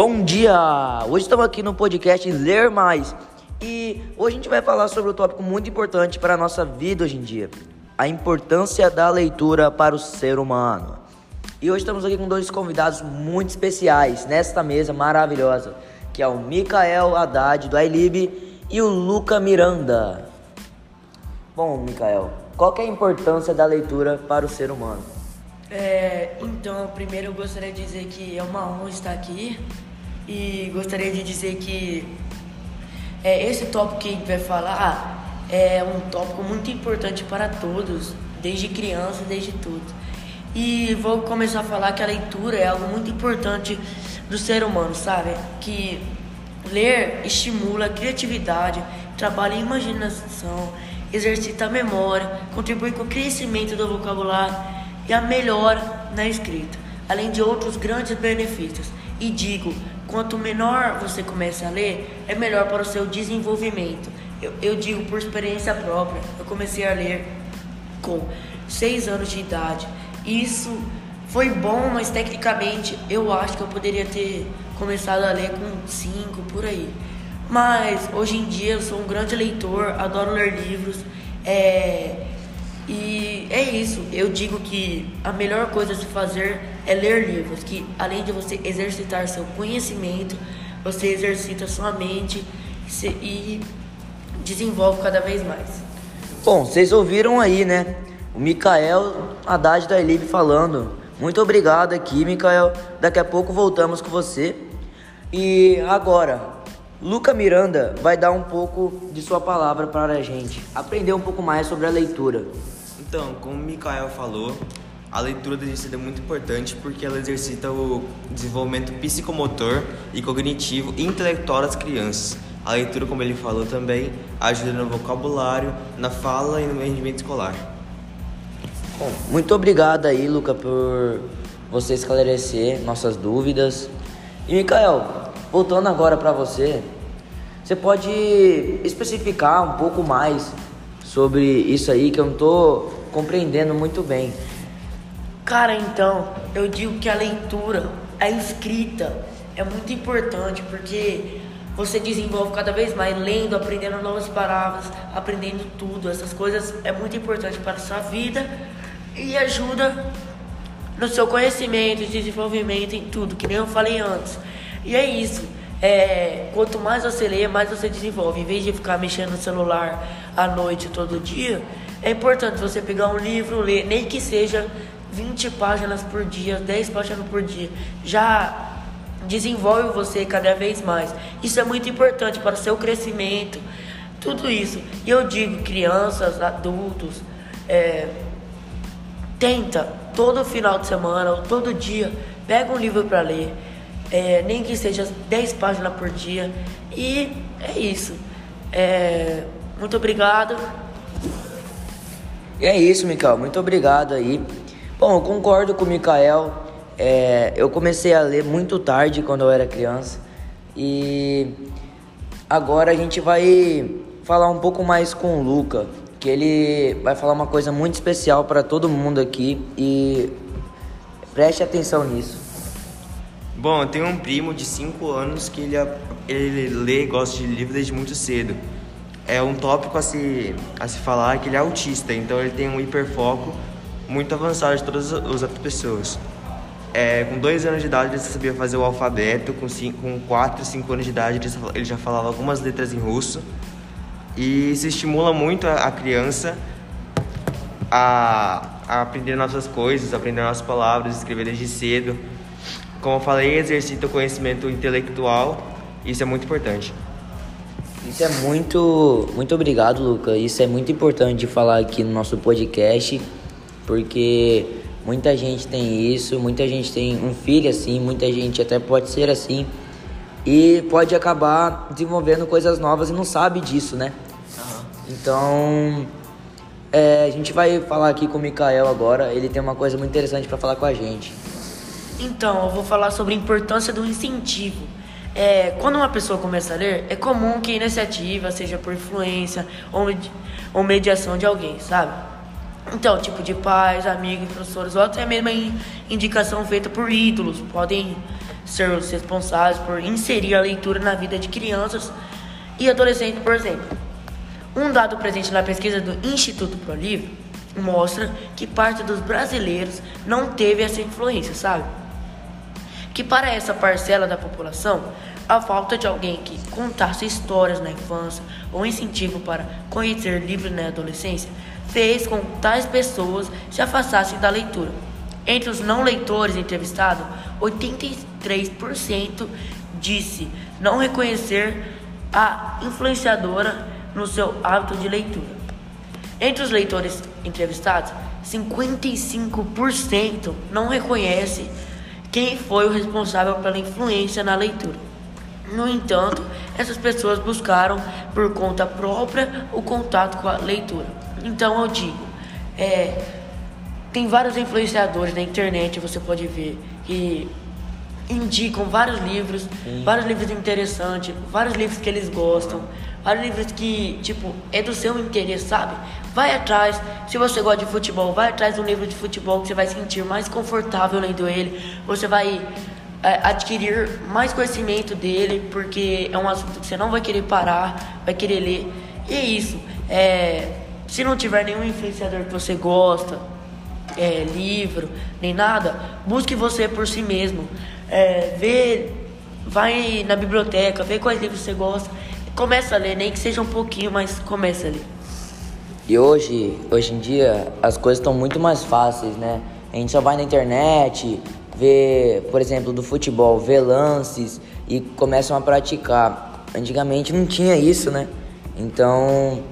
Bom dia! Hoje estamos aqui no podcast Ler Mais e hoje a gente vai falar sobre um tópico muito importante para a nossa vida hoje em dia: a importância da leitura para o ser humano. E hoje estamos aqui com dois convidados muito especiais nesta mesa maravilhosa, que é o Mikael Haddad do iLib e o Luca Miranda. Bom, Mikael, qual é a importância da leitura para o ser humano? É, então, primeiro eu gostaria de dizer que é uma honra estar aqui e gostaria de dizer que é, esse tópico que a gente vai falar é um tópico muito importante para todos, desde criança, desde tudo. E vou começar a falar que a leitura é algo muito importante do ser humano, sabe? Que ler estimula a criatividade, trabalha a imaginação, exercita a memória, contribui com o crescimento do vocabulário e a melhora na escrita, além de outros grandes benefícios. E digo, quanto menor você começa a ler, é melhor para o seu desenvolvimento. Eu, eu digo por experiência própria, eu comecei a ler com 6 anos de idade. Isso foi bom, mas tecnicamente eu acho que eu poderia ter começado a ler com 5 por aí. Mas hoje em dia eu sou um grande leitor, adoro ler livros. É, e é isso, eu digo que a melhor coisa a se fazer é ler livros, que além de você exercitar seu conhecimento, você exercita sua mente e desenvolve cada vez mais. Bom, vocês ouviram aí, né? O Mikael Haddad da Elib falando. Muito obrigado aqui, Mikael. Daqui a pouco voltamos com você. E agora, Luca Miranda vai dar um pouco de sua palavra para a gente, aprender um pouco mais sobre a leitura. Então, como o Mikael falou, a leitura deve ser muito importante porque ela exercita o desenvolvimento psicomotor e cognitivo e intelectual das crianças. A leitura, como ele falou também, ajuda no vocabulário, na fala e no rendimento escolar. Bom, muito obrigado aí, Luca, por você esclarecer nossas dúvidas. E Mikael, voltando agora para você, você pode especificar um pouco mais sobre isso aí que eu não tô compreendendo muito bem. Cara, então, eu digo que a leitura, a escrita é muito importante porque você desenvolve cada vez mais lendo, aprendendo novas palavras, aprendendo tudo. Essas coisas é muito importante para a sua vida e ajuda no seu conhecimento, desenvolvimento em tudo, que nem eu falei antes. E é isso. É, quanto mais você lê, mais você desenvolve. Em vez de ficar mexendo no celular à noite todo dia, é importante você pegar um livro, ler, nem que seja 20 páginas por dia, 10 páginas por dia. Já desenvolve você cada vez mais. Isso é muito importante para o seu crescimento, tudo isso. E eu digo, crianças, adultos, é, tenta todo final de semana ou todo dia, pega um livro para ler, é, nem que seja 10 páginas por dia. E é isso. É, muito obrigado. E é isso, Mikael. Muito obrigado aí. Bom, eu concordo com o Mikael. É, eu comecei a ler muito tarde quando eu era criança. E agora a gente vai falar um pouco mais com o Luca, que ele vai falar uma coisa muito especial para todo mundo aqui e preste atenção nisso. Bom, eu tenho um primo de 5 anos que ele, ele lê e gosta de livros desde muito cedo é um tópico a se, a se falar que ele é autista, então ele tem um hiperfoco muito avançado de todas as outras pessoas. É, com dois anos de idade ele sabia fazer o alfabeto, com, cinco, com quatro, cinco anos de idade ele já falava algumas letras em russo. E isso estimula muito a, a criança a, a, aprender nossas coisas, aprender nossas palavras, escrever desde cedo. Como eu falei, exercita o conhecimento intelectual, isso é muito importante. Isso é muito, muito obrigado, Luca. Isso é muito importante de falar aqui no nosso podcast, porque muita gente tem isso, muita gente tem um filho assim, muita gente até pode ser assim e pode acabar desenvolvendo coisas novas e não sabe disso, né? Uhum. Então, é, a gente vai falar aqui com o Mikael agora. Ele tem uma coisa muito interessante para falar com a gente. Então, eu vou falar sobre a importância do incentivo é, quando uma pessoa começa a ler, é comum que a iniciativa seja por influência ou, ou mediação de alguém, sabe? Então, tipo de pais, amigos, professores, ou até mesmo indicação feita por ídolos, podem ser os responsáveis por inserir a leitura na vida de crianças e adolescentes, por exemplo. Um dado presente na pesquisa do Instituto ProLivre mostra que parte dos brasileiros não teve essa influência, sabe? Que para essa parcela da população, a falta de alguém que contasse histórias na infância ou incentivo para conhecer livros na adolescência fez com que tais pessoas se afastassem da leitura. Entre os não leitores entrevistados, 83% disse não reconhecer a influenciadora no seu hábito de leitura. Entre os leitores entrevistados, 55% não reconhece quem foi o responsável pela influência na leitura. No entanto, essas pessoas buscaram por conta própria o contato com a leitura. Então eu digo, é, tem vários influenciadores na internet, você pode ver, que indicam vários livros, Sim. vários livros interessantes, vários livros que eles gostam, vários livros que, tipo, é do seu interesse, sabe? Vai atrás, se você gosta de futebol, vai atrás de um livro de futebol que você vai se sentir mais confortável lendo ele, você vai é, adquirir mais conhecimento dele, porque é um assunto que você não vai querer parar, vai querer ler. E é isso. É, se não tiver nenhum influenciador que você gosta, é, livro, nem nada, busque você por si mesmo. É, vê, vai na biblioteca, vê quais livros você gosta. Começa a ler, nem que seja um pouquinho, mas começa a ler. E hoje, hoje em dia, as coisas estão muito mais fáceis, né? A gente só vai na internet, vê, por exemplo, do futebol, vê lances e começam a praticar. Antigamente não tinha isso, né? Então,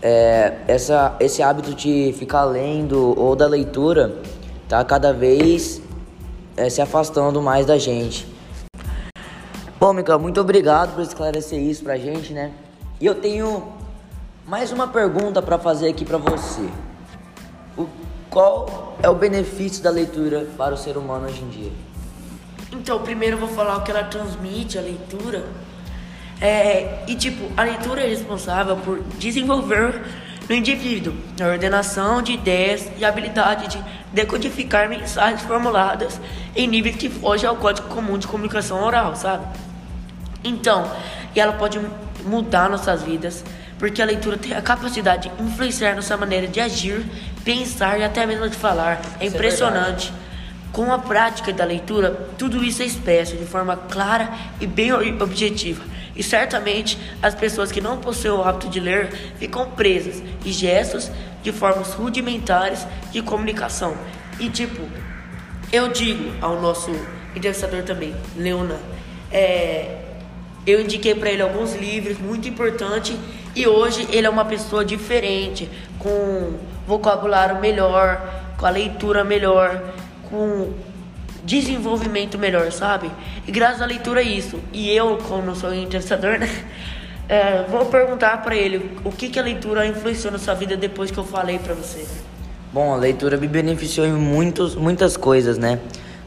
é, essa, esse hábito de ficar lendo ou da leitura tá cada vez é, se afastando mais da gente. Bom, Mica, muito obrigado por esclarecer isso pra gente, né? E eu tenho mais uma pergunta para fazer aqui para você. O qual é o benefício da leitura para o ser humano hoje em dia? Então, primeiro eu vou falar o que ela transmite, a leitura. É, e tipo, a leitura é responsável por desenvolver no indivíduo a ordenação de ideias e a habilidade de decodificar mensagens formuladas em níveis que fogem ao código comum de comunicação oral, sabe? Então, e ela pode mudar nossas vidas, porque a leitura tem a capacidade de influenciar nossa maneira de agir, pensar e até mesmo de falar. É isso é impressionante. É Com a prática da leitura, tudo isso é expresso de forma clara e bem objetiva. E certamente as pessoas que não possuem o hábito de ler ficam presas em gestos de formas rudimentares de comunicação. E tipo, eu digo ao nosso entrevistador também, Leona, é, eu indiquei para ele alguns livros muito importantes e hoje ele é uma pessoa diferente, com vocabulário melhor, com a leitura melhor, com desenvolvimento melhor, sabe? E graças à leitura é isso. E eu, como sou interessador, né? É, vou perguntar para ele o que, que a leitura influenciou na sua vida depois que eu falei para você. Bom, a leitura me beneficiou em muitos, muitas coisas, né?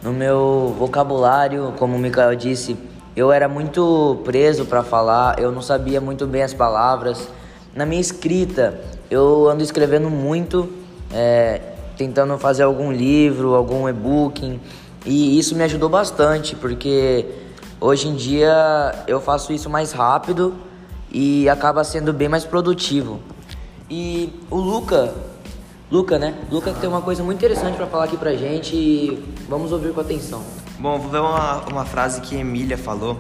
No meu vocabulário, como o Mikael disse, eu era muito preso para falar, eu não sabia muito bem as palavras. Na minha escrita, eu ando escrevendo muito, é, tentando fazer algum livro, algum e-book, e isso me ajudou bastante, porque hoje em dia eu faço isso mais rápido e acaba sendo bem mais produtivo. E o Luca, Luca, né? Luca tem uma coisa muito interessante para falar aqui pra gente e vamos ouvir com atenção. Bom, vou ver uma, uma frase que Emília falou.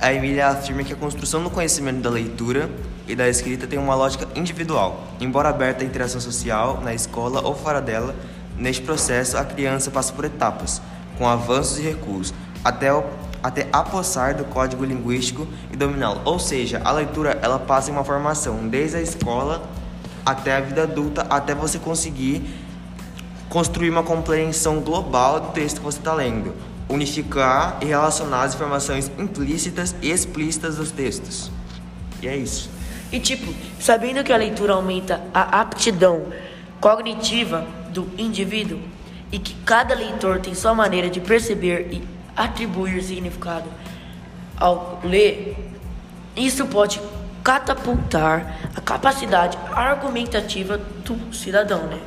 A Emília afirma que a construção do conhecimento da leitura e da escrita tem uma lógica individual. Embora aberta à interação social, na escola ou fora dela, neste processo a criança passa por etapas, com avanços e recuos, até, o, até apossar do código linguístico e dominá-lo. Ou seja, a leitura ela passa em uma formação desde a escola até a vida adulta, até você conseguir construir uma compreensão global do texto que você está lendo unificar e relacionar as informações implícitas e explícitas dos textos. E é isso. E tipo, sabendo que a leitura aumenta a aptidão cognitiva do indivíduo e que cada leitor tem sua maneira de perceber e atribuir significado ao ler, isso pode catapultar a capacidade argumentativa do cidadão, né?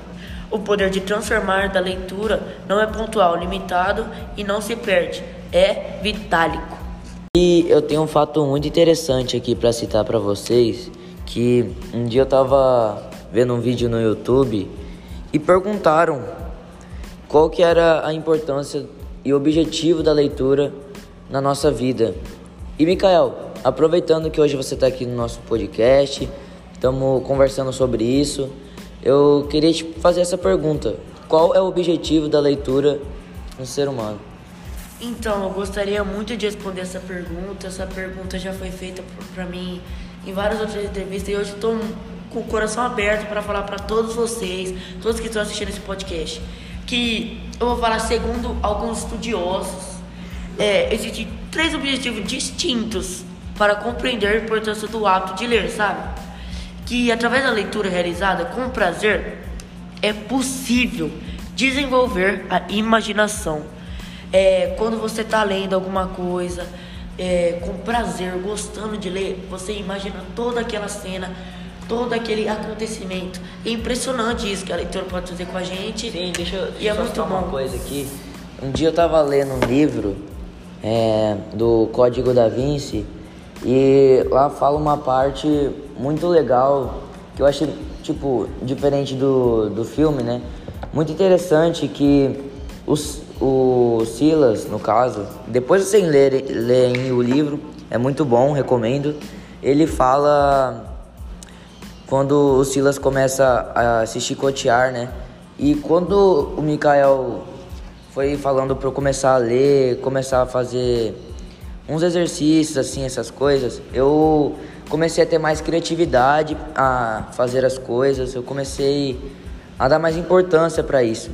O poder de transformar da leitura não é pontual, limitado e não se perde. é Vitálico. E eu tenho um fato muito interessante aqui para citar para vocês, que um dia eu tava vendo um vídeo no YouTube e perguntaram qual que era a importância e objetivo da leitura na nossa vida. E Mikael, aproveitando que hoje você está aqui no nosso podcast, estamos conversando sobre isso, eu queria te fazer essa pergunta: qual é o objetivo da leitura no ser humano? Então, eu gostaria muito de responder essa pergunta. Essa pergunta já foi feita para mim em várias outras entrevistas e hoje estou com o coração aberto para falar para todos vocês, todos que estão assistindo esse podcast, que eu vou falar segundo alguns estudiosos. É, existem três objetivos distintos para compreender a importância do hábito de ler, sabe? Que através da leitura realizada com prazer é possível desenvolver a imaginação é, quando você está lendo alguma coisa é, com prazer, gostando de ler, você imagina toda aquela cena, todo aquele acontecimento. É impressionante isso que a leitura pode fazer com a gente. Sim, deixa eu e é muito falar uma bom. coisa aqui. Um dia eu tava lendo um livro é, do Código da Vinci e lá fala uma parte muito legal que eu achei, tipo, diferente do, do filme, né? Muito interessante que os, o Silas, no caso, depois de vocês lerem, lerem o livro, é muito bom, recomendo. Ele fala quando o Silas começa a se chicotear, né? E quando o Mikael foi falando para eu começar a ler, começar a fazer uns exercícios, assim, essas coisas, eu comecei a ter mais criatividade a fazer as coisas, eu comecei a dar mais importância para isso.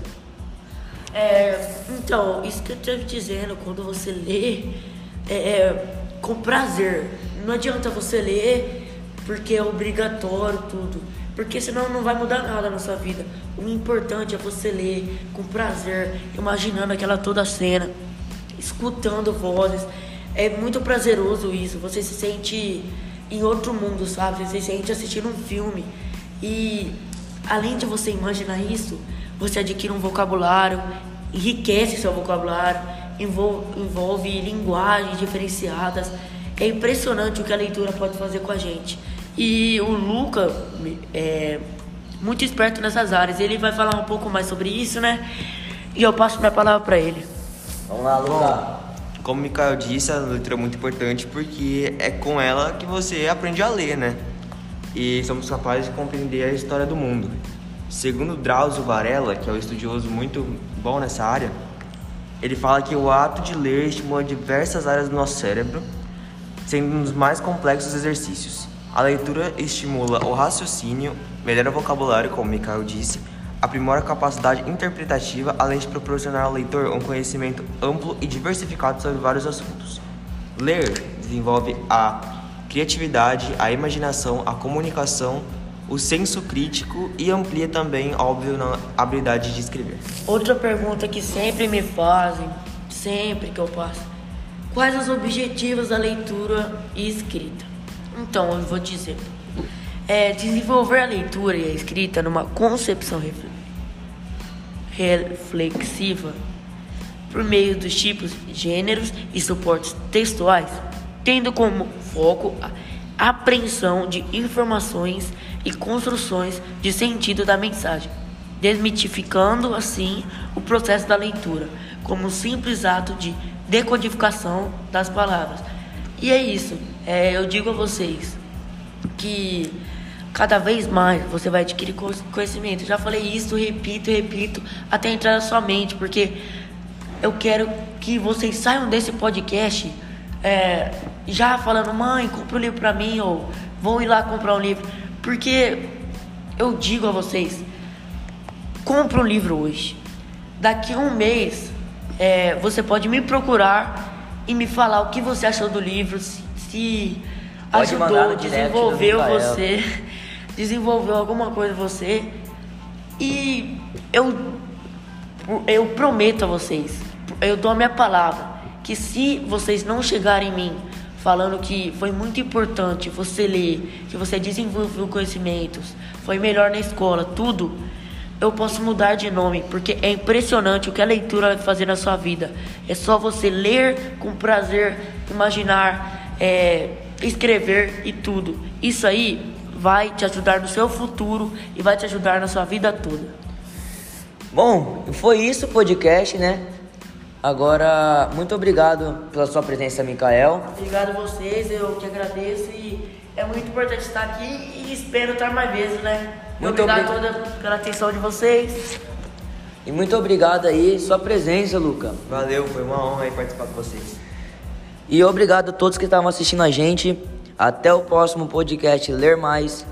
É, então, isso que eu estou dizendo, quando você lê é, é, com prazer. Não adianta você ler porque é obrigatório tudo. Porque senão não vai mudar nada na sua vida. O importante é você ler com prazer, imaginando aquela toda cena, escutando vozes. É muito prazeroso isso. Você se sente em outro mundo, sabe? Você se sente assistindo um filme. E além de você imaginar isso, você adquire um vocabulário, enriquece seu vocabulário, envolve, envolve linguagens diferenciadas. É impressionante o que a leitura pode fazer com a gente. E o Luca é muito esperto nessas áreas. Ele vai falar um pouco mais sobre isso, né? E eu passo minha palavra para ele. Vamos lá, Luca. Como o Mikael disse, a leitura é muito importante porque é com ela que você aprende a ler, né? E somos capazes de compreender a história do mundo. Segundo Drauzio Varela, que é um estudioso muito bom nessa área, ele fala que o ato de ler estimula diversas áreas do nosso cérebro, sendo um dos mais complexos exercícios. A leitura estimula o raciocínio, melhora o vocabulário, como o Mikael disse, aprimora a capacidade interpretativa, além de proporcionar ao leitor um conhecimento amplo e diversificado sobre vários assuntos. Ler desenvolve a criatividade, a imaginação, a comunicação, o senso crítico e amplia também, óbvio, a habilidade de escrever. Outra pergunta que sempre me fazem, sempre que eu passo: quais os objetivos da leitura e escrita? Então, eu vou dizer: é desenvolver a leitura e a escrita numa concepção refle- reflexiva por meio dos tipos, gêneros e suportes textuais, tendo como foco a apreensão de informações e construções de sentido da mensagem, desmitificando assim o processo da leitura como um simples ato de decodificação das palavras. E é isso, é, eu digo a vocês que cada vez mais você vai adquirir co- conhecimento. Já falei isso, repito, repito, até entrar na sua mente, porque eu quero que vocês saiam desse podcast é, já falando, mãe, compra um livro pra mim, ou vão ir lá comprar um livro. Porque eu digo a vocês, compra um livro hoje. Daqui a um mês, é, você pode me procurar e me falar o que você achou do livro, se, se ajudou, desenvolveu você, desenvolveu alguma coisa em você. E eu, eu prometo a vocês, eu dou a minha palavra, que se vocês não chegarem em mim falando que foi muito importante você ler, que você desenvolveu conhecimentos, foi melhor na escola, tudo, eu posso mudar de nome, porque é impressionante o que a leitura vai fazer na sua vida. É só você ler com prazer, imaginar, é, escrever e tudo. Isso aí vai te ajudar no seu futuro e vai te ajudar na sua vida toda. Bom, foi isso o podcast, né? Agora, muito obrigado pela sua presença, Mikael. Obrigado a vocês, eu que agradeço e é muito importante estar aqui e espero estar mais vezes, né? Muito obrigado obri- toda pela atenção de vocês. E muito obrigado aí, sua presença, Luca. Valeu, foi uma honra aí participar com vocês. E obrigado a todos que estavam assistindo a gente. Até o próximo podcast Ler Mais.